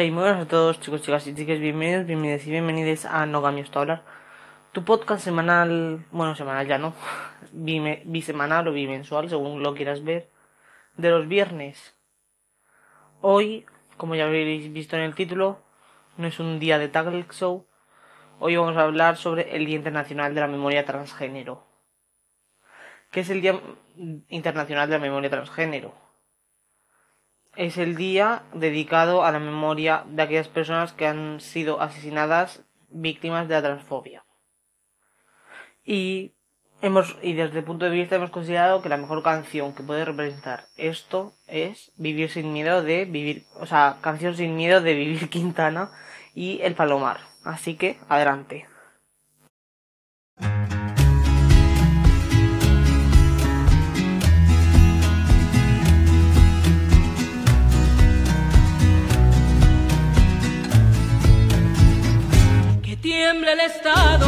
Hey, muy buenas a todos chicos, chicas y chicas, bienvenidos, bienvenidos y bienvenidos a No Cambios hablar. Tu podcast semanal, bueno, semanal ya no, bime, bisemanal o bimensual, según lo quieras ver, de los viernes. Hoy, como ya habréis visto en el título, no es un día de Taggle Show. Hoy vamos a hablar sobre el Día Internacional de la Memoria Transgénero. ¿Qué es el Día Internacional de la Memoria Transgénero? Es el día dedicado a la memoria de aquellas personas que han sido asesinadas víctimas de la transfobia. Y hemos y desde el punto de vista hemos considerado que la mejor canción que puede representar esto es Vivir sin miedo de vivir, o sea, canción sin miedo de Vivir Quintana y El Palomar. Así que adelante. Tiembla el Estado,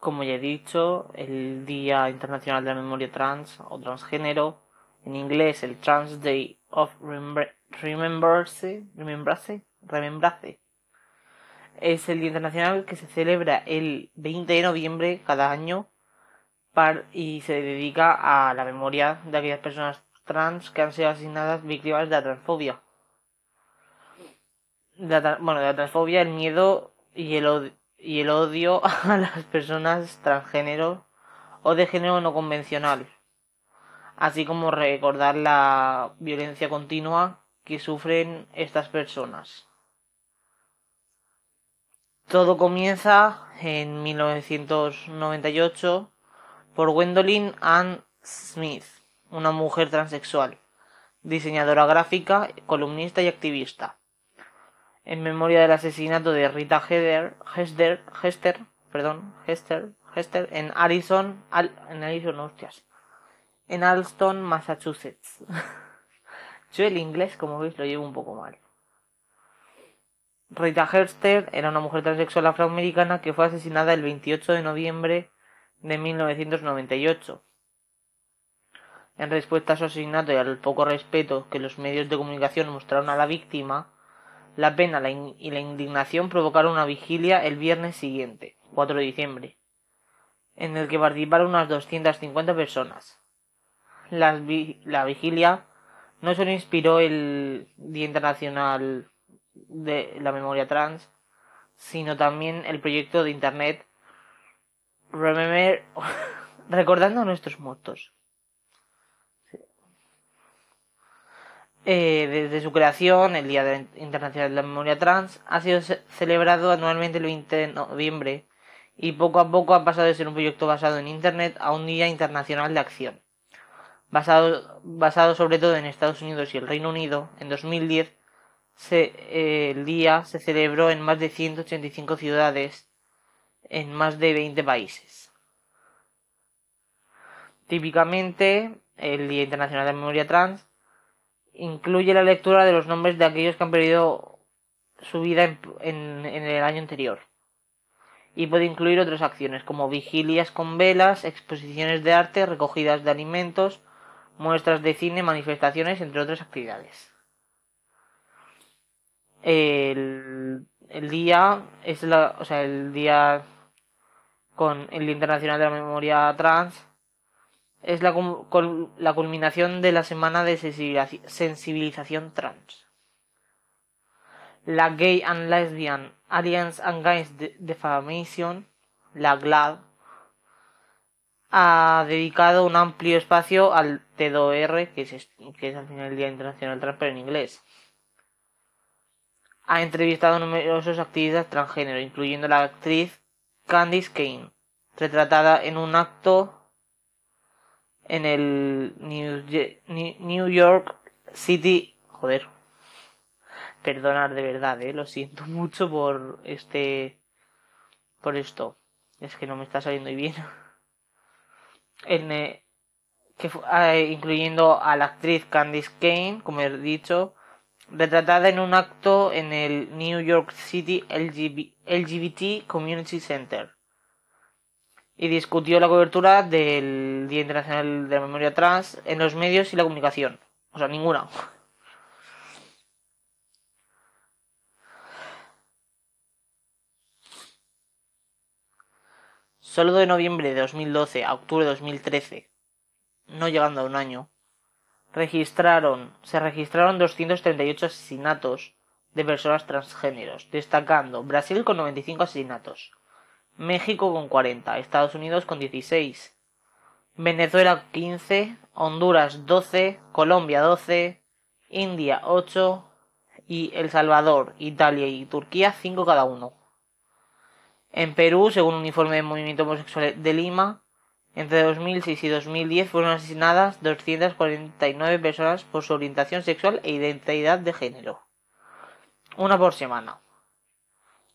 Como ya he dicho, el Día Internacional de la Memoria Trans o Transgénero, en inglés el Trans Day of Remembrance, Remembrance, Remembrance, es el Día Internacional que se celebra el 20 de noviembre cada año y se dedica a la memoria de aquellas personas trans que han sido asesinadas víctimas de la transfobia. Bueno, de la transfobia, el miedo y el, od- y el odio a las personas transgénero o de género no convencional. así como recordar la violencia continua que sufren estas personas. Todo comienza en 1998 por Gwendolyn Ann Smith, una mujer transexual, diseñadora gráfica, columnista y activista. En memoria del asesinato de Rita Hester, perdón, Hester, Hester en Allison, en Allison, hostias, en Alston, Massachusetts. Yo el inglés, como veis, lo llevo un poco mal. Rita Hester era una mujer transexual afroamericana que fue asesinada el 28 de noviembre de 1998. En respuesta a su asesinato y al poco respeto que los medios de comunicación mostraron a la víctima, la pena y la indignación provocaron una vigilia el viernes siguiente, 4 de diciembre, en el que participaron unas 250 personas. La, vigilia no solo inspiró el Día Internacional de la Memoria Trans, sino también el proyecto de Internet Remember, recordando a nuestros muertos. Eh, desde su creación, el Día Internacional de la Memoria Trans ha sido celebrado anualmente el 20 de noviembre y poco a poco ha pasado de ser un proyecto basado en Internet a un Día Internacional de Acción. Basado, basado sobre todo en Estados Unidos y el Reino Unido, en 2010 se, el día se celebró en más de 185 ciudades en más de 20 países. Típicamente, el Día Internacional de la Memoria Trans incluye la lectura de los nombres de aquellos que han perdido su vida en, el año anterior. Y puede incluir otras acciones como vigilias con velas, exposiciones de arte, recogidas de alimentos, muestras de cine, manifestaciones, entre otras actividades. El, el día es la, o sea, el día con el Día Internacional de la Memoria Trans es la, la culminación de la semana de sensibilización trans. La Gay and Lesbian Alliance Against Defamation, la GLAD, ha dedicado un amplio espacio al T2R, que es, que es al final el Día Internacional Trans, pero en inglés. Ha entrevistado a numerosos activistas transgénero, incluyendo la actriz Candice Kane, retratada en un acto en el New York City. Joder. Perdonar de verdad, eh. Lo siento mucho por este. Por esto. Es que no me está saliendo bien. En, eh, que, ah, incluyendo a la actriz Candice Kane, como he dicho, retratada en un acto en el New York City LGBT Community Center y discutió la cobertura del Día Internacional de la Memoria Trans en los medios y la comunicación. O sea, ninguna. Solo de noviembre de 2012 a octubre de 2013, no llegando a un año, registraron, se registraron 238 asesinatos de personas transgéneros, destacando Brasil con 95 asesinatos, México con 40, Estados Unidos con 16, Venezuela 15, Honduras 12, Colombia 12, India 8 y El Salvador, Italia y Turquía 5 cada uno. En Perú, según un informe del Movimiento Homosexual de Lima, entre 2006 y 2010 fueron asesinadas 249 personas por su orientación sexual e identidad de género. Una por semana.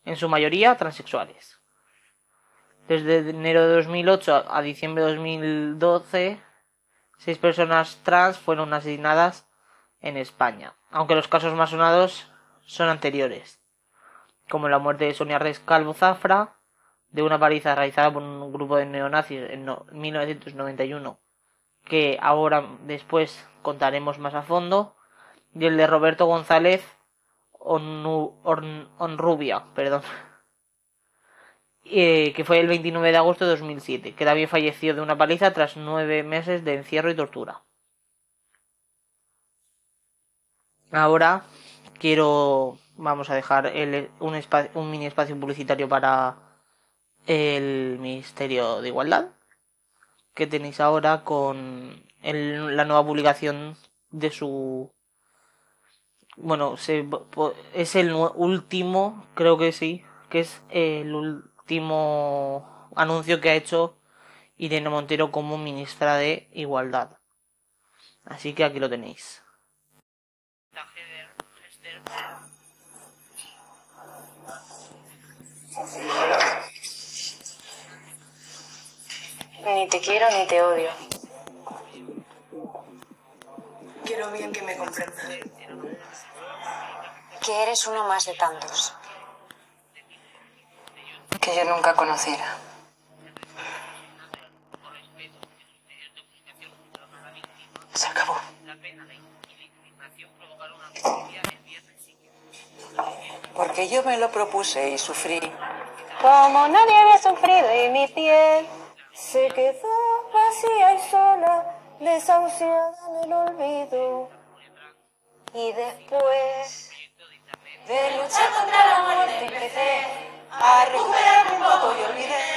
En su mayoría transexuales. Desde enero de 2008 a diciembre de 2012, seis personas trans fueron asesinadas en España, aunque los casos más sonados son anteriores, como la muerte de Sonia Rescalvo Zafra, de una paliza realizada por un grupo de neonazis en 1991, que ahora después contaremos más a fondo, y el de Roberto González Onrubia, perdón. Eh, que fue el 29 de agosto de 2007, que también falleció de una paliza tras nueve meses de encierro y tortura. Ahora quiero, vamos a dejar un, un mini espacio publicitario para el Ministerio de Igualdad. que tenéis ahora con el- la nueva publicación de su bueno se, es el último creo que sí que es el último anuncio que ha hecho Irene Montero como ministra de Igualdad así que aquí lo tenéis Ni te quiero ni te odio. Quiero bien que me comprendas. Que eres uno más de tantos. Que yo nunca conociera. Se acabó. Porque yo me lo propuse y sufrí. Como nadie había sufrido y mi piel se quedó vacía y sola, desahuciada en el olvido. Y después De luchar contra la muerte empecé a recuperarme un poco y olvidé.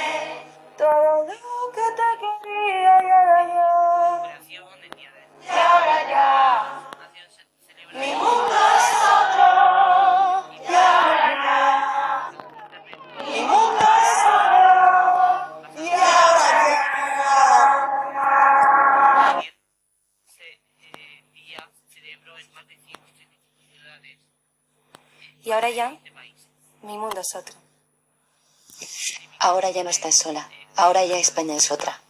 Ya no estás sola. Ahora ya España es otra.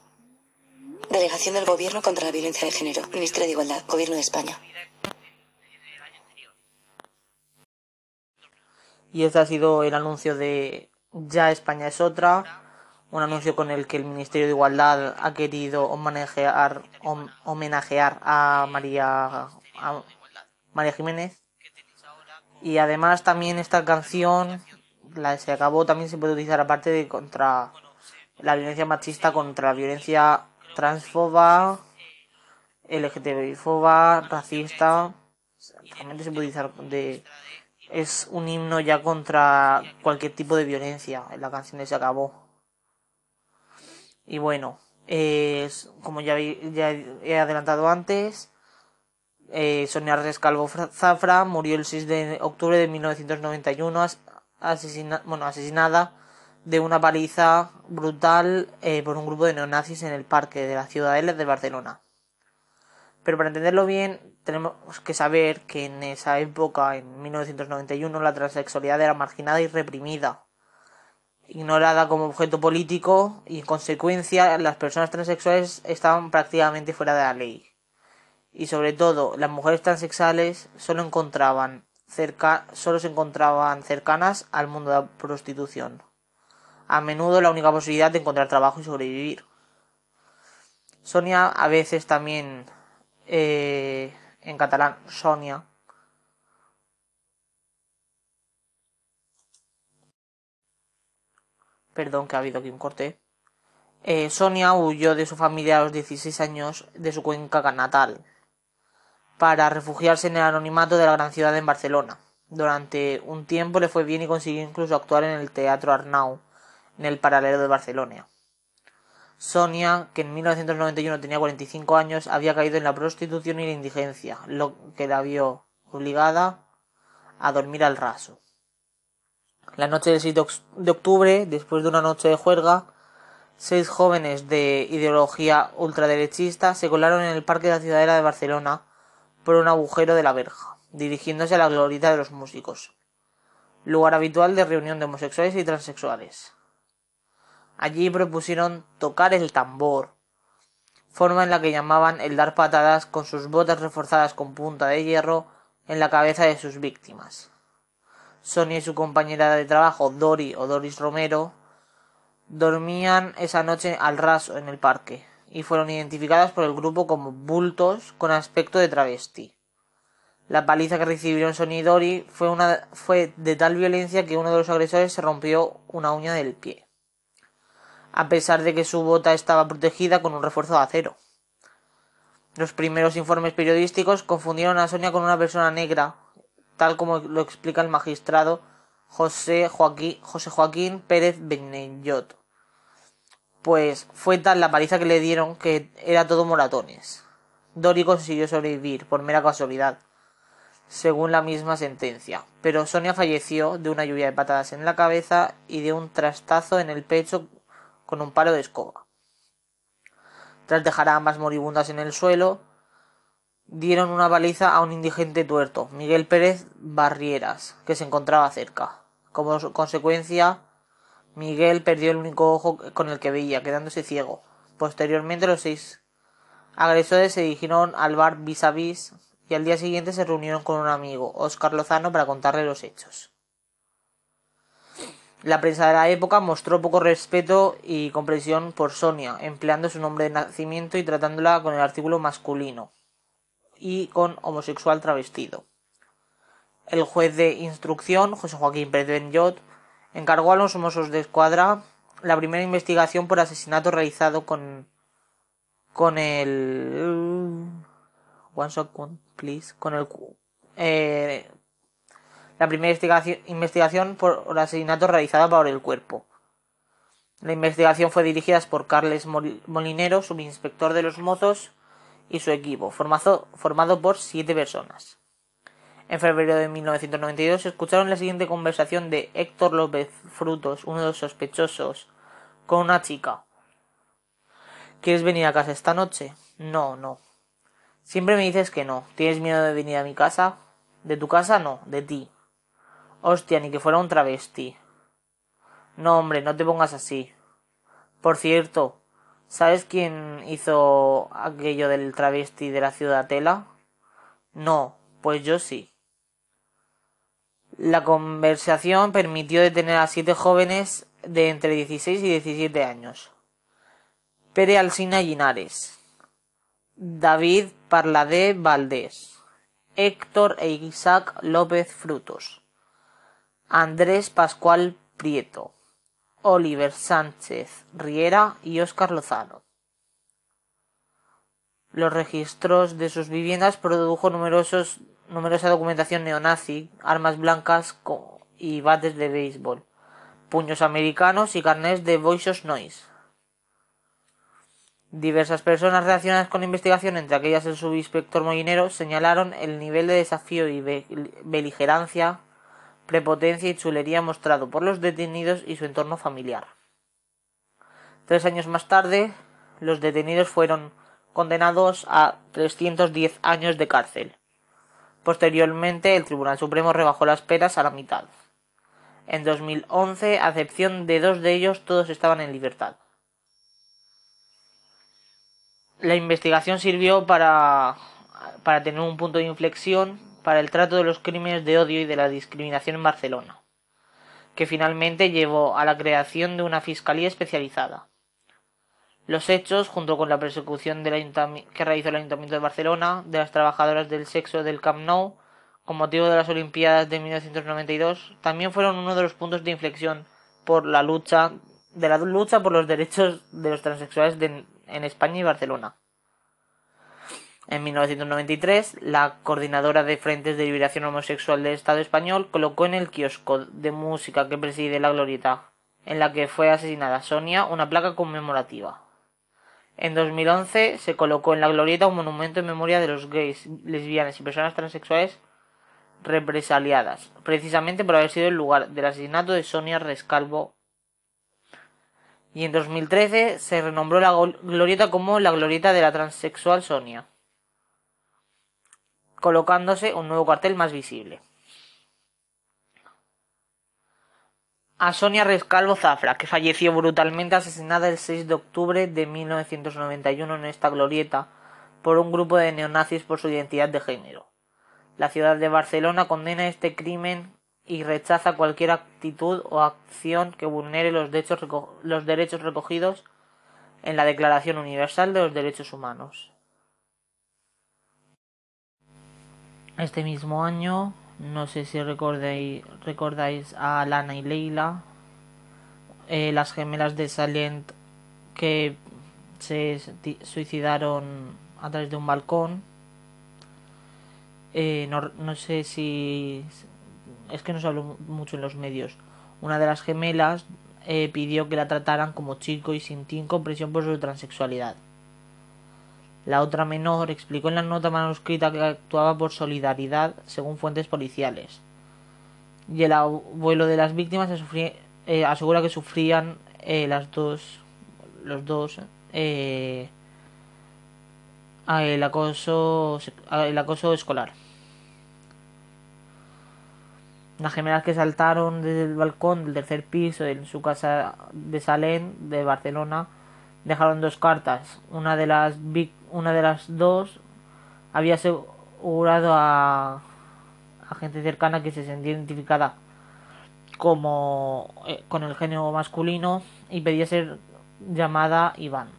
Delegación del Gobierno contra la Violencia de Género. Ministerio de Igualdad. Gobierno de España. Y este ha sido el anuncio de Ya España es otra, un anuncio con el que el Ministerio de Igualdad ha querido homenajear, hom- homenajear a María a María Jiménez. Y además también esta canción, la se acabó, también se puede utilizar aparte de contra la violencia machista, contra la violencia transfoba, LGTBI-foba, racista. Realmente se puede utilizar de es un himno ya contra cualquier tipo de violencia. En la canción de se acabó. Y bueno, es, como ya, ya he adelantado antes, eh, Sonia Rescalvo Fra- Zafra murió el 6 de octubre de 1991 as- asesina- bueno, asesinada de una paliza brutal eh, por un grupo de neonazis en el parque de la Ciudadela de Barcelona. Pero para entenderlo bien, tenemos que saber que en esa época, en 1991, la transexualidad era marginada y reprimida, ignorada como objeto político y en consecuencia las personas transexuales estaban prácticamente fuera de la ley. Y sobre todo, las mujeres transexuales solo encontraban cerca, solo se encontraban cercanas al mundo de la prostitución. A menudo la única posibilidad de encontrar trabajo y sobrevivir. Sonia a veces también eh, en catalán Sonia. Perdón que ha habido aquí un corte. Eh, Sonia huyó de su familia a los 16 años de su cuenca natal para refugiarse en el anonimato de la gran ciudad en Barcelona. Durante un tiempo le fue bien y consiguió incluso actuar en el Teatro Arnau, en el paralelo de Barcelona. Sonia, que en 1991 tenía 45 años, había caído en la prostitución y la indigencia, lo que la vio obligada a dormir al raso. La noche del 6 de octubre, después de una noche de juerga, seis jóvenes de ideología ultraderechista se colaron en el Parque de la Ciudadela de Barcelona por un agujero de la verja, dirigiéndose a la glorieta de los músicos, lugar habitual de reunión de homosexuales y transexuales. Allí propusieron tocar el tambor, forma en la que llamaban el dar patadas con sus botas reforzadas con punta de hierro en la cabeza de sus víctimas. Sonia y su compañera de trabajo, Dori o Doris Romero, dormían esa noche al raso en el parque y fueron identificadas por el grupo como bultos con aspecto de travesti. La paliza que recibieron Sonia y Dori fue, fue de tal violencia que uno de los agresores se rompió una uña del pie a pesar de que su bota estaba protegida con un refuerzo de acero. Los primeros informes periodísticos confundieron a Sonia con una persona negra, tal como lo explica el magistrado José Joaquín, José Joaquín Pérez Benellot. Pues fue tal la paliza que le dieron que era todo moratones. Dori consiguió sobrevivir por mera casualidad, según la misma sentencia, pero Sonia falleció de una lluvia de patadas en la cabeza y de un trastazo en el pecho con un palo de escoba. Tras dejar a ambas moribundas en el suelo, dieron una baliza a un indigente tuerto, Miguel Pérez Barrieras, que se encontraba cerca. Como consecuencia, Miguel perdió el único ojo con el que veía, quedándose ciego. Posteriormente, los seis agresores se dirigieron al bar Vis a Vis y al día siguiente se reunieron con un amigo, Óscar Lozano, para contarle los hechos. La prensa de la época mostró poco respeto y comprensión por Sonia, empleando su nombre de nacimiento y tratándola con el artículo masculino y con homosexual travestido. El juez de instrucción, José Joaquín Pérez Benyot, encargó a los Mossos de Escuadra la primera investigación por asesinato realizado con con el one shot please con el eh, la primera investigación, investigación por asesinato realizada por el cuerpo. La investigación fue dirigida por Carles Molinero, subinspector de los mozos, y su equipo, formado, formado por siete personas. En febrero de 1992 escucharon la siguiente conversación de Héctor López Frutos, uno de los sospechosos, con una chica. ¿Quieres venir a casa esta noche? No, no. Siempre me dices que no. ¿Tienes miedo de venir a mi casa? De tu casa no, de ti. Hostia, ni que fuera un travesti. No, hombre, no te pongas así. Por cierto, ¿sabes quién hizo aquello del travesti de la ciudadela? No, pues yo sí. La conversación permitió detener a siete jóvenes de entre 16 y 17 años. Pere Alsina Linares, David Parladé Valdés, Héctor e Isaac López Frutos, Andrés Pascual Prieto, Oliver Sánchez Riera y Óscar Lozano. Los registros de sus viviendas produjo numerosos numerosa documentación neonazi, armas blancas y bates de béisbol, puños americanos y carnés de Voices Noise. Diversas personas relacionadas con la investigación, entre aquellas el subinspector Molinero, señalaron el nivel de desafío y beligerancia, prepotencia y chulería mostrado por los detenidos y su entorno familiar. Tres años más tarde, los detenidos fueron condenados a 310 años de cárcel. Posteriormente, el Tribunal Supremo rebajó las penas a la mitad. En 2011, a excepción de dos de ellos, todos estaban en libertad. La investigación sirvió para, para tener un punto de inflexión para el trato de los crímenes de odio y de la discriminación en Barcelona, que finalmente llevó a la creación de una fiscalía especializada. Los hechos, junto con la persecución que realizó el Ayuntamiento de Barcelona de las trabajadoras del sexo del Camp Nou con motivo de las Olimpiadas de 1992, también fueron uno de los puntos de inflexión por la lucha de la lucha por los derechos de los transexuales en España y Barcelona. En 1993, la coordinadora de Frentes de Liberación Homosexual del Estado español colocó en el kiosco de música que preside la Glorieta, en la que fue asesinada Sonia, una placa conmemorativa. En 2011 se colocó en la glorieta un monumento en memoria de los gays, lesbianas y personas transexuales represaliadas, precisamente por haber sido el lugar del asesinato de Sonia Rescalvo. Y en 2013 se renombró la glorieta como la glorieta de la transexual Sonia, colocándose un nuevo cartel más visible. A Sonia Rescalvo Zafra, que falleció brutalmente asesinada el 6 de octubre de 1991 en esta glorieta por un grupo de neonazis por su identidad de género. La ciudad de Barcelona condena este crimen y rechaza cualquier actitud o acción que vulnere los derechos, los derechos recogidos en la Declaración Universal de los Derechos Humanos. Este mismo año, no sé si recordáis, recordáis a Lana y Leila, eh, las gemelas de Salient que se suicidaron a través de un balcón. Eh, no, no, sé si. Es que no se habló mucho en los medios. Una de las gemelas eh, pidió que la trataran como chico y sintió incompresión por su transexualidad. La otra menor explicó en la nota manuscrita que actuaba por solidaridad según fuentes policiales. Y el abuelo de las víctimas eh, asegura que sufrían eh, las dos, los dos, eh, el acoso, el acoso escolar. Las gemelas que saltaron desde el balcón del tercer piso en su casa de Salén de Barcelona dejaron dos cartas. Una de las, una de las dos había asegurado a, a gente cercana que se sentía identificada como eh, con el género masculino y pedía ser llamada Iván.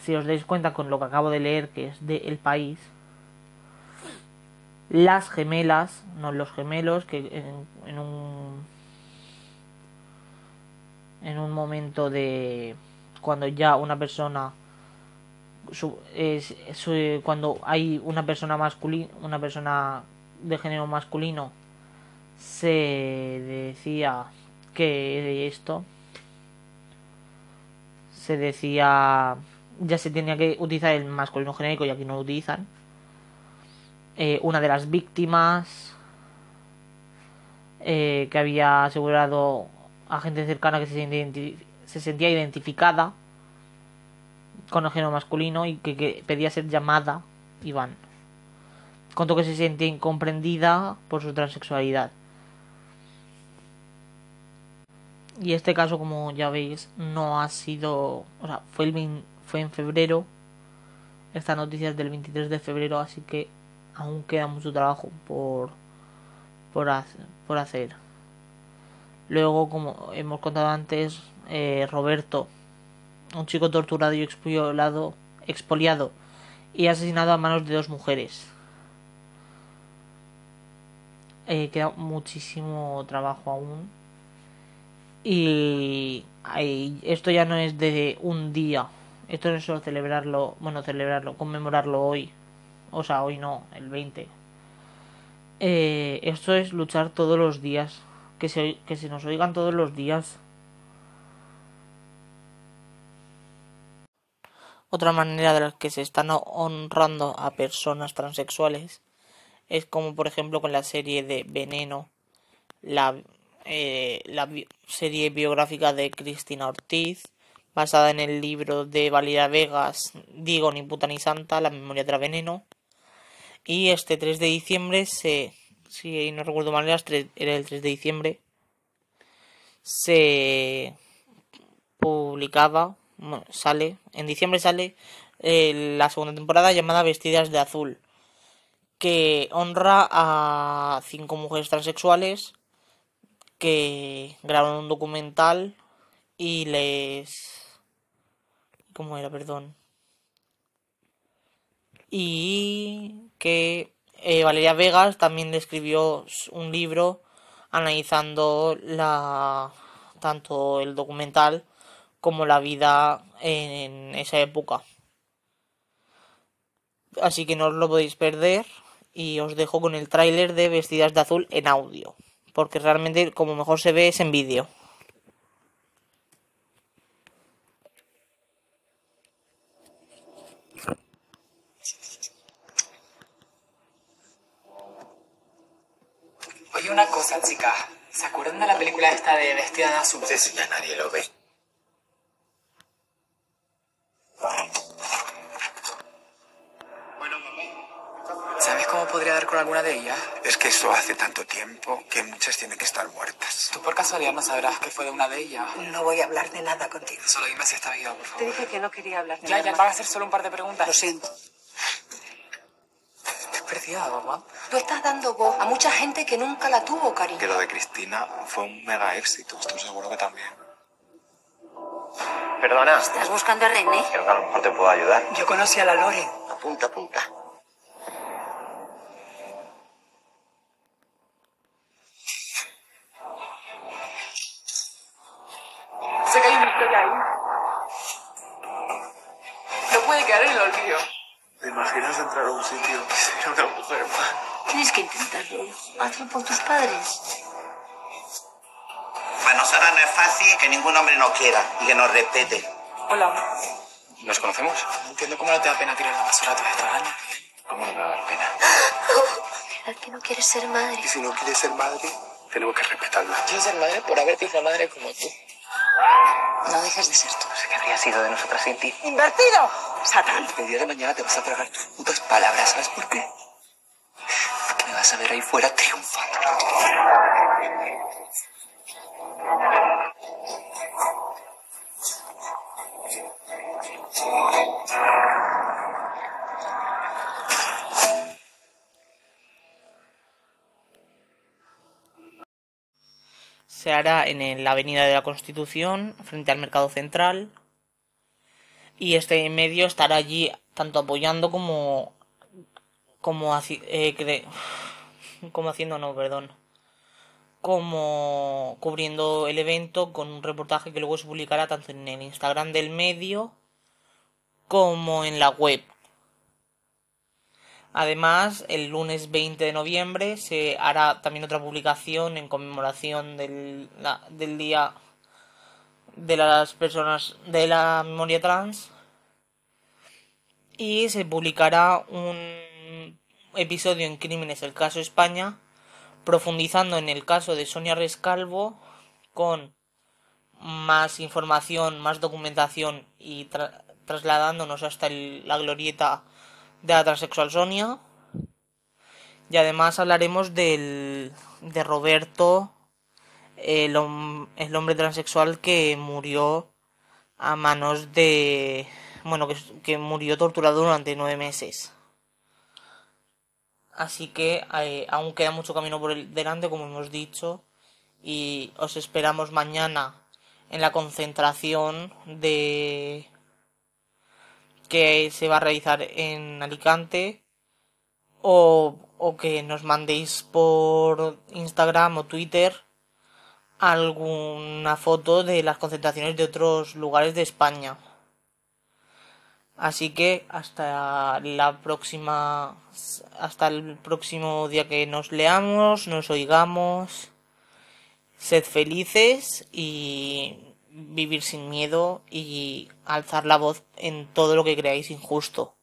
Si os dais cuenta con lo que acabo de leer, que es de El País, las gemelas, no los gemelos, que en, un en un momento de cuando ya una persona es, cuando hay una persona masculina una persona de género masculino se decía que esto se decía ya se tenía que utilizar el masculino genérico y aquí no lo utilizan eh, una de las víctimas eh, que había asegurado a gente cercana que se sentía identificada con el género masculino y que, pedía ser llamada Iván. Contó que se sentía incomprendida por su transexualidad. Y este caso, como ya veis, no ha sido. O sea, fue, el, fue en febrero. Esta noticia es del 23 de febrero, así que aún queda mucho trabajo por, por, hacer, por hacer. Luego, como hemos contado antes, eh, Roberto, un chico torturado y expoliado, expoliado y asesinado a manos de dos mujeres. Eh, queda muchísimo trabajo aún. Y esto ya no es de un día. Esto no es solo celebrarlo, bueno, celebrarlo, conmemorarlo hoy o sea, hoy no, el 20. Eh, esto es luchar todos los días, que se, que se nos oigan todos los días. Otra manera de la que se están honrando a personas transexuales es como por ejemplo con la serie de Veneno, la, eh, serie biográfica de Cristina Ortiz, basada en el libro de Valeria Vegas, Digo ni puta ni santa, La memoria la veneno, y este 3 de diciembre se. Si no recuerdo mal, era el 3 de diciembre. Se publicaba. Sale. En diciembre sale eh, la segunda temporada llamada Vestidas de Azul. Que honra a cinco mujeres transexuales que graban un documental y les. ¿Cómo era? Perdón y que eh, Valeria Vegas también le escribió un libro analizando la tanto el documental como la vida en esa época. Así que no os lo podéis perder y os dejo con el tráiler de Vestidas de Azul en audio, porque realmente como mejor se ve es en vídeo. Oye, una cosa, chica. ¿Se acuerdan de la película esta de Vestida de Azul? Sí, sí, ya nadie lo ve. Bueno, ¿Sabes cómo podría dar con alguna de ellas? Es que eso hace tanto tiempo que muchas tienen que estar muertas. ¿Tú por casualidad no sabrás que fue de una de ellas? No voy a hablar de nada contigo. Solo dime si está viva, por favor. Te dije que no quería hablar de ya, nada. Ya, ya, van a hacer solo un par de preguntas. Lo siento. Perdida, mamá. Tú estás dando voz a mucha gente que nunca la tuvo, cariño. Que lo de Cristina fue un mega éxito. Estoy seguro que también. Perdona. ¿Estás buscando a René? Creo que a lo mejor te puedo ayudar. Yo conocí a la Lore. Apunta, apunta. Sé que hay una historia ahí. No puede quedar en el olvido. ¿Te imaginas entrar a un sitio y ser una mujer más? Tienes que intentarlo. Hazlo por tus padres. Para nosotras no es fácil que ningún hombre nos quiera y que nos respete. Hola. ¿Nos conocemos? No entiendo cómo no te da pena tirar la basura todos estos años. ¿Cómo no me va a dar pena? ¿Verdad que no quieres ser madre? Y si no quieres ser madre, tenemos que respetarla. Quiero ser madre por haberte hizo madre como tú. No dejes de ser tú. No sé qué habría sido de nosotras sin ti. ¡Invertido! ¡Satán! El día de mañana te vas a tragar tus putas palabras, ¿sabes por qué? Porque me vas a ver ahí fuera triunfando. Se hará en la Avenida de la Constitución, frente al Mercado Central. Y este medio estará allí tanto apoyando como. como, eh, como haciendo, no, perdón. Como cubriendo el evento con un reportaje que luego se publicará tanto en el Instagram del medio como en la web. Además, el lunes 20 de noviembre se hará también otra publicación en conmemoración del, día de las personas de la memoria trans y se publicará un episodio en Crímenes el caso España profundizando en el caso de Sonia Rescalvo con más información, más documentación y tra- trasladándonos hasta la glorieta de la transexual Sonia. Y además hablaremos del, de Roberto, el, el hombre transexual que murió a manos de... Bueno, que, que murió torturado durante nueve meses. Así que eh, aún queda mucho camino por el delante, como hemos dicho, y os esperamos mañana en la concentración de que se va a realizar en Alicante o, o que nos mandéis por Instagram o Twitter alguna foto de las concentraciones de otros lugares de España. Así que hasta la próxima hasta el próximo día que nos leamos, nos oigamos. Sed felices y vivir sin miedo y alzar la voz en todo lo que creáis injusto.